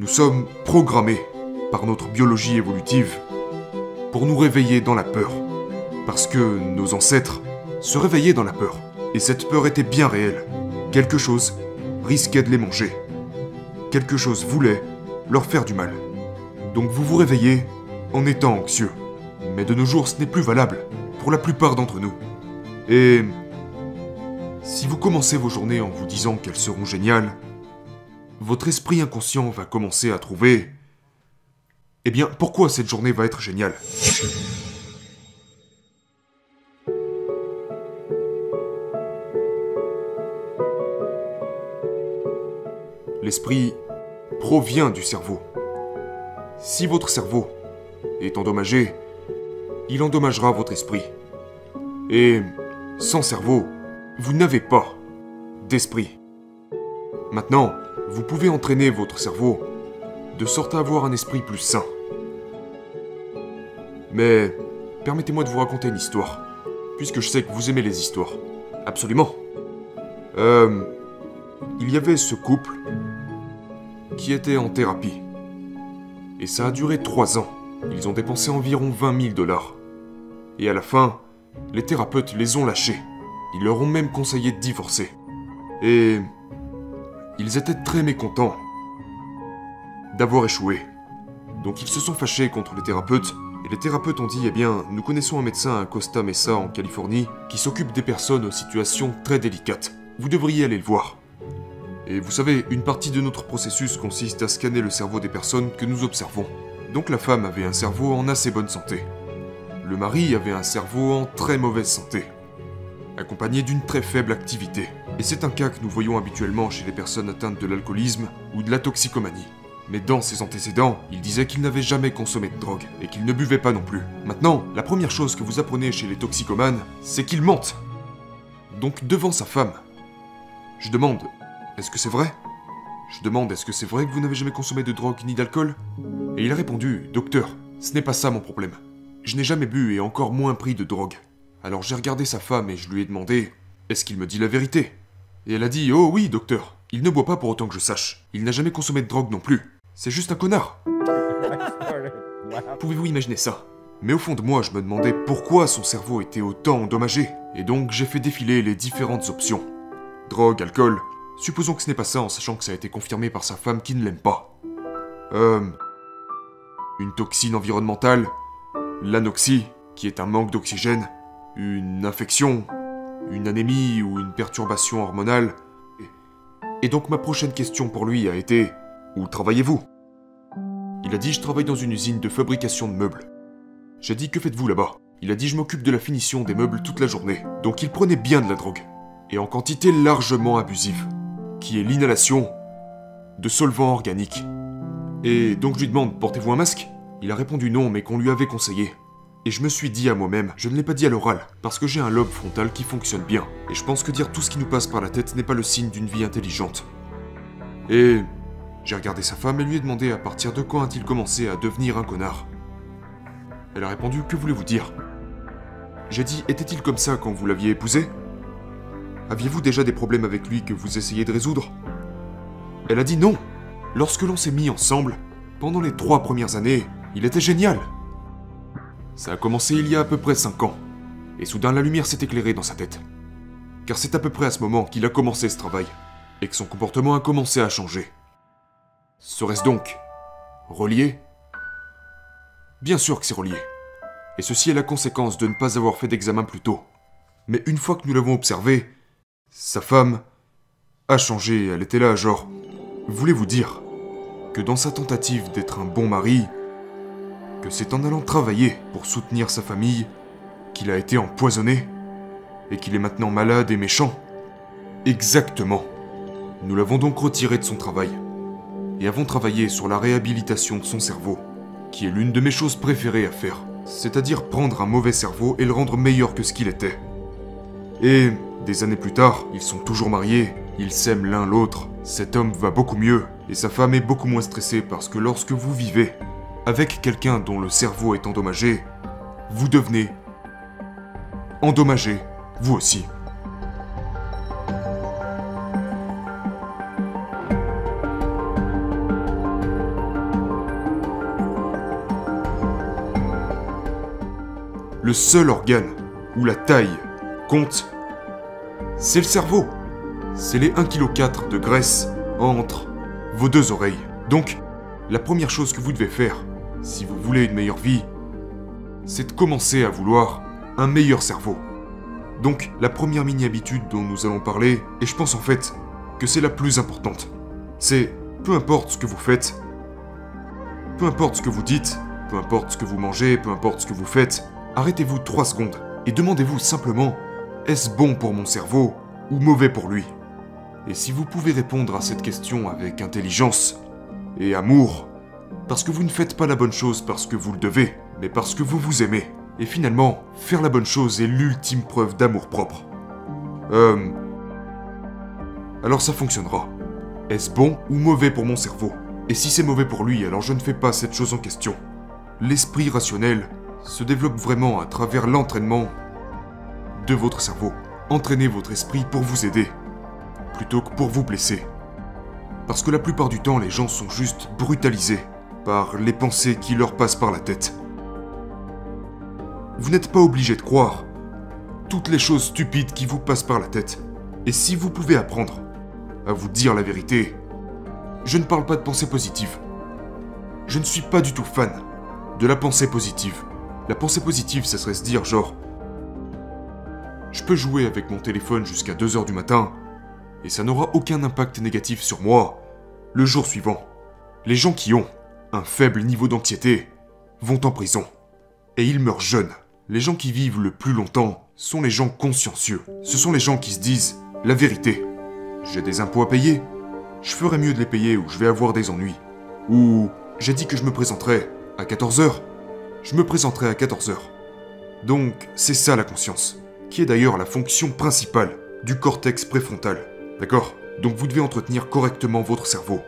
Nous sommes programmés par notre biologie évolutive pour nous réveiller dans la peur. Parce que nos ancêtres se réveillaient dans la peur. Et cette peur était bien réelle. Quelque chose risquait de les manger. Quelque chose voulait leur faire du mal. Donc vous vous réveillez en étant anxieux. Mais de nos jours, ce n'est plus valable pour la plupart d'entre nous. Et si vous commencez vos journées en vous disant qu'elles seront géniales, votre esprit inconscient va commencer à trouver... Eh bien, pourquoi cette journée va être géniale? L'esprit provient du cerveau. Si votre cerveau est endommagé, il endommagera votre esprit. Et sans cerveau, vous n'avez pas d'esprit. Maintenant, vous pouvez entraîner votre cerveau de sorte à avoir un esprit plus sain. Mais permettez-moi de vous raconter une histoire, puisque je sais que vous aimez les histoires. Absolument. Euh, il y avait ce couple qui était en thérapie. Et ça a duré trois ans. Ils ont dépensé environ 20 000 dollars. Et à la fin, les thérapeutes les ont lâchés. Ils leur ont même conseillé de divorcer. Et ils étaient très mécontents d'avoir échoué. Donc ils se sont fâchés contre les thérapeutes, et les thérapeutes ont dit Eh bien, nous connaissons un médecin à Costa Mesa en Californie qui s'occupe des personnes aux situations très délicates. Vous devriez aller le voir. Et vous savez, une partie de notre processus consiste à scanner le cerveau des personnes que nous observons. Donc la femme avait un cerveau en assez bonne santé. Le mari avait un cerveau en très mauvaise santé, accompagné d'une très faible activité. Et c'est un cas que nous voyons habituellement chez les personnes atteintes de l'alcoolisme ou de la toxicomanie. Mais dans ses antécédents, il disait qu'il n'avait jamais consommé de drogue et qu'il ne buvait pas non plus. Maintenant, la première chose que vous apprenez chez les toxicomanes, c'est qu'ils mentent. Donc devant sa femme, je demande, est-ce que c'est vrai? Je demande, est-ce que c'est vrai que vous n'avez jamais consommé de drogue ni d'alcool? Et il a répondu, docteur, ce n'est pas ça mon problème. Je n'ai jamais bu et encore moins pris de drogue. Alors j'ai regardé sa femme et je lui ai demandé, est-ce qu'il me dit la vérité? Et elle a dit, oh oui, docteur, il ne boit pas pour autant que je sache. Il n'a jamais consommé de drogue non plus. C'est juste un connard. Pouvez-vous imaginer ça? Mais au fond de moi, je me demandais pourquoi son cerveau était autant endommagé. Et donc j'ai fait défiler les différentes options. Drogue, alcool. Supposons que ce n'est pas ça en sachant que ça a été confirmé par sa femme qui ne l'aime pas. Euh... Une toxine environnementale. L'anoxie, qui est un manque d'oxygène. Une infection. Une anémie ou une perturbation hormonale. Et donc ma prochaine question pour lui a été où travaillez-vous? Il a dit Je travaille dans une usine de fabrication de meubles. J'ai dit Que faites-vous là-bas? Il a dit Je m'occupe de la finition des meubles toute la journée. Donc il prenait bien de la drogue. Et en quantité largement abusive. Qui est l'inhalation de solvants organiques. Et donc je lui demande Portez-vous un masque? Il a répondu non, mais qu'on lui avait conseillé. Et je me suis dit à moi-même, je ne l'ai pas dit à l'oral, parce que j'ai un lobe frontal qui fonctionne bien, et je pense que dire tout ce qui nous passe par la tête n'est pas le signe d'une vie intelligente. Et j'ai regardé sa femme et lui ai demandé à partir de quand a-t-il commencé à devenir un connard. Elle a répondu Que voulez-vous dire? J'ai dit Était-il comme ça quand vous l'aviez épousé? Aviez-vous déjà des problèmes avec lui que vous essayez de résoudre? Elle a dit non. Lorsque l'on s'est mis ensemble, pendant les trois premières années, il était génial. Ça a commencé il y a à peu près cinq ans, et soudain la lumière s'est éclairée dans sa tête. Car c'est à peu près à ce moment qu'il a commencé ce travail, et que son comportement a commencé à changer. Serait-ce donc relié? Bien sûr que c'est relié. Et ceci est la conséquence de ne pas avoir fait d'examen plus tôt. Mais une fois que nous l'avons observé, sa femme a changé, elle était là, genre, voulez-vous dire que dans sa tentative d'être un bon mari, que c'est en allant travailler pour soutenir sa famille qu'il a été empoisonné et qu'il est maintenant malade et méchant Exactement. Nous l'avons donc retiré de son travail et avons travaillé sur la réhabilitation de son cerveau, qui est l'une de mes choses préférées à faire, c'est-à-dire prendre un mauvais cerveau et le rendre meilleur que ce qu'il était. Et des années plus tard, ils sont toujours mariés, ils s'aiment l'un l'autre, cet homme va beaucoup mieux, et sa femme est beaucoup moins stressée parce que lorsque vous vivez avec quelqu'un dont le cerveau est endommagé, vous devenez endommagé, vous aussi. Le seul organe où la taille compte, c'est le cerveau. C'est les 1,4 kg de graisse entre vos deux oreilles. Donc, la première chose que vous devez faire, si vous voulez une meilleure vie, c'est de commencer à vouloir un meilleur cerveau. Donc, la première mini-habitude dont nous allons parler, et je pense en fait que c'est la plus importante, c'est peu importe ce que vous faites, peu importe ce que vous dites, peu importe ce que vous mangez, peu importe ce que vous faites, arrêtez-vous 3 secondes et demandez-vous simplement est-ce bon pour mon cerveau ou mauvais pour lui? Et si vous pouvez répondre à cette question avec intelligence et amour, parce que vous ne faites pas la bonne chose parce que vous le devez, mais parce que vous vous aimez, et finalement, faire la bonne chose est l'ultime preuve d'amour propre. Euh... Alors ça fonctionnera. Est-ce bon ou mauvais pour mon cerveau? Et si c'est mauvais pour lui, alors je ne fais pas cette chose en question. L'esprit rationnel se développe vraiment à travers l'entraînement de votre cerveau. Entraînez votre esprit pour vous aider, plutôt que pour vous blesser. Parce que la plupart du temps, les gens sont juste brutalisés les pensées qui leur passent par la tête. Vous n'êtes pas obligé de croire toutes les choses stupides qui vous passent par la tête. Et si vous pouvez apprendre à vous dire la vérité, je ne parle pas de pensée positive. Je ne suis pas du tout fan de la pensée positive. La pensée positive, ça serait se dire genre, je peux jouer avec mon téléphone jusqu'à 2h du matin, et ça n'aura aucun impact négatif sur moi le jour suivant. Les gens qui ont un faible niveau d'anxiété vont en prison, et ils meurent jeunes. Les gens qui vivent le plus longtemps sont les gens consciencieux. Ce sont les gens qui se disent la vérité. J'ai des impôts à payer. Je ferais mieux de les payer ou je vais avoir des ennuis. Ou j'ai dit que je me présenterais à 14h. Je me présenterai à 14h. Donc, c'est ça la conscience, qui est d'ailleurs la fonction principale du cortex préfrontal. D'accord? Donc vous devez entretenir correctement votre cerveau.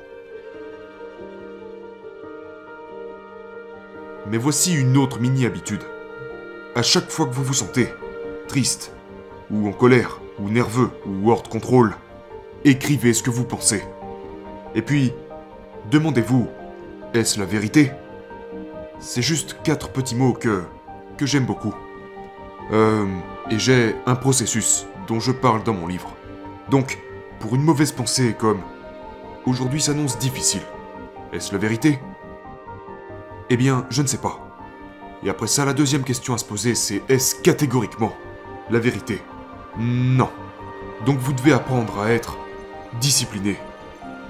Mais voici une autre mini-habitude à chaque fois que vous vous sentez triste, ou en colère, ou nerveux, ou hors de contrôle, écrivez ce que vous pensez. Et puis, demandez-vous, est-ce la vérité? C'est juste quatre petits mots que, que j'aime beaucoup. Euh, et j'ai un processus dont je parle dans mon livre. Donc, pour une mauvaise pensée comme Aujourd'hui s'annonce difficile, est-ce la vérité? Eh bien, je ne sais pas. Et après ça, la deuxième question à se poser, c'est est-ce catégoriquement la vérité? Non. Donc vous devez apprendre à être discipliné,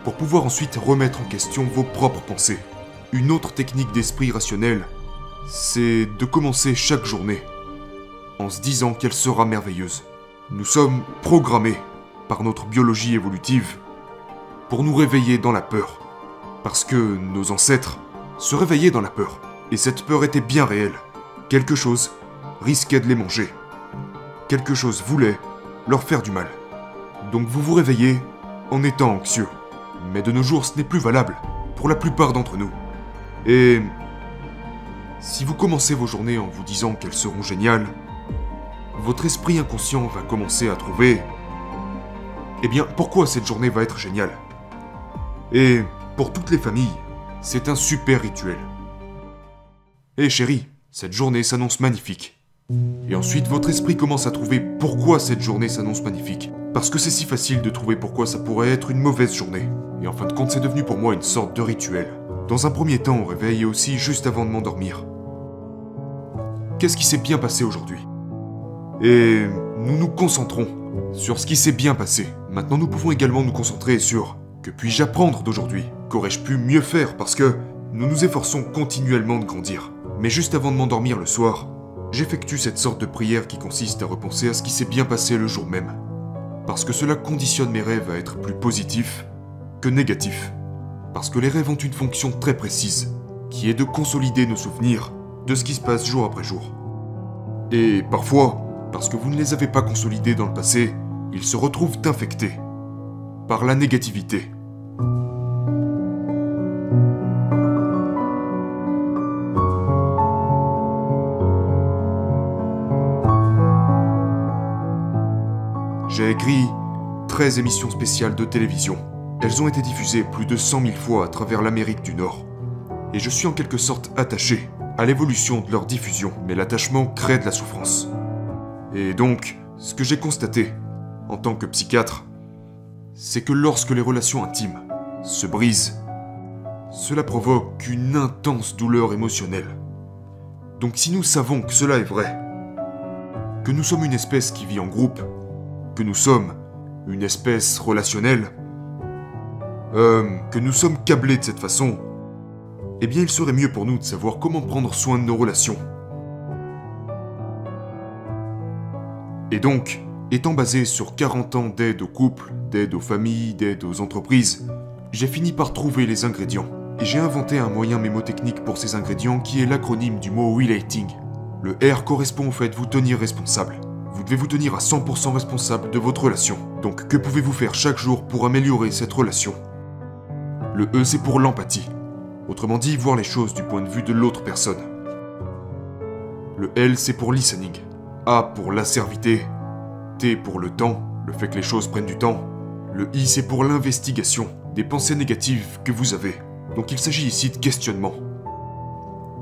pour pouvoir ensuite remettre en question vos propres pensées. Une autre technique d'esprit rationnel, c'est de commencer chaque journée en se disant qu'elle sera merveilleuse. Nous sommes programmés par notre biologie évolutive pour nous réveiller dans la peur, parce que nos ancêtres se réveillaient dans la peur. Et cette peur était bien réelle. Quelque chose risquait de les manger. Quelque chose voulait leur faire du mal. Donc vous vous réveillez en étant anxieux. Mais de nos jours, ce n'est plus valable pour la plupart d'entre nous. Et si vous commencez vos journées en vous disant qu'elles seront géniales, votre esprit inconscient va commencer à trouver Eh bien, pourquoi cette journée va être géniale? Et pour toutes les familles, c'est un super rituel. Hé chérie, cette journée s'annonce magnifique. Et ensuite, votre esprit commence à trouver pourquoi cette journée s'annonce magnifique. Parce que c'est si facile de trouver pourquoi ça pourrait être une mauvaise journée. Et en fin de compte, c'est devenu pour moi une sorte de rituel. Dans un premier temps, au réveil aussi juste avant de m'endormir. Qu'est-ce qui s'est bien passé aujourd'hui? Et nous nous concentrons sur ce qui s'est bien passé. Maintenant, nous pouvons également nous concentrer sur que puis-je apprendre d'aujourd'hui? Qu'aurais-je pu mieux faire parce que nous nous efforçons continuellement de grandir. Mais juste avant de m'endormir le soir, j'effectue cette sorte de prière qui consiste à repenser à ce qui s'est bien passé le jour même. Parce que cela conditionne mes rêves à être plus positifs que négatifs. Parce que les rêves ont une fonction très précise, qui est de consolider nos souvenirs de ce qui se passe jour après jour. Et parfois, parce que vous ne les avez pas consolidés dans le passé, ils se retrouvent infectés par la négativité. Écrit 13 émissions spéciales de télévision. Elles ont été diffusées plus de 100 000 fois à travers l'Amérique du Nord. Et je suis en quelque sorte attaché à l'évolution de leur diffusion, mais l'attachement crée de la souffrance. Et donc, ce que j'ai constaté, en tant que psychiatre, c'est que lorsque les relations intimes se brisent, cela provoque une intense douleur émotionnelle. Donc si nous savons que cela est vrai, que nous sommes une espèce qui vit en groupe, que nous sommes une espèce relationnelle, euh, que nous sommes câblés de cette façon, eh bien il serait mieux pour nous de savoir comment prendre soin de nos relations. Et donc, étant basé sur 40 ans d'aide aux couples, d'aide aux familles, d'aide aux entreprises, j'ai fini par trouver les ingrédients. Et j'ai inventé un moyen mémotechnique pour ces ingrédients qui est l'acronyme du mot relating. Le R correspond au fait de vous tenir responsable. Vous devez vous tenir à 100% responsable de votre relation? Donc que pouvez-vous faire chaque jour pour améliorer cette relation? Le E c'est pour l'empathie. Autrement dit, voir les choses du point de vue de l'autre personne. Le L c'est pour listening. A pour l'asservité. T pour le temps, le fait que les choses prennent du temps. Le I c'est pour l'investigation des pensées négatives que vous avez. Donc il s'agit ici de questionnement.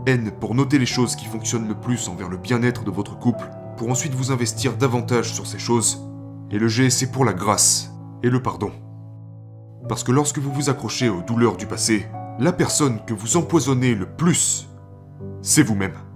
N pour noter les choses qui fonctionnent le plus envers le bien-être de votre couple, pour ensuite vous investir davantage sur ces choses. Et le G c'est pour la grâce et le pardon. Parce que lorsque vous vous accrochez aux douleurs du passé, la personne que vous empoisonnez le plus, c'est vous-même.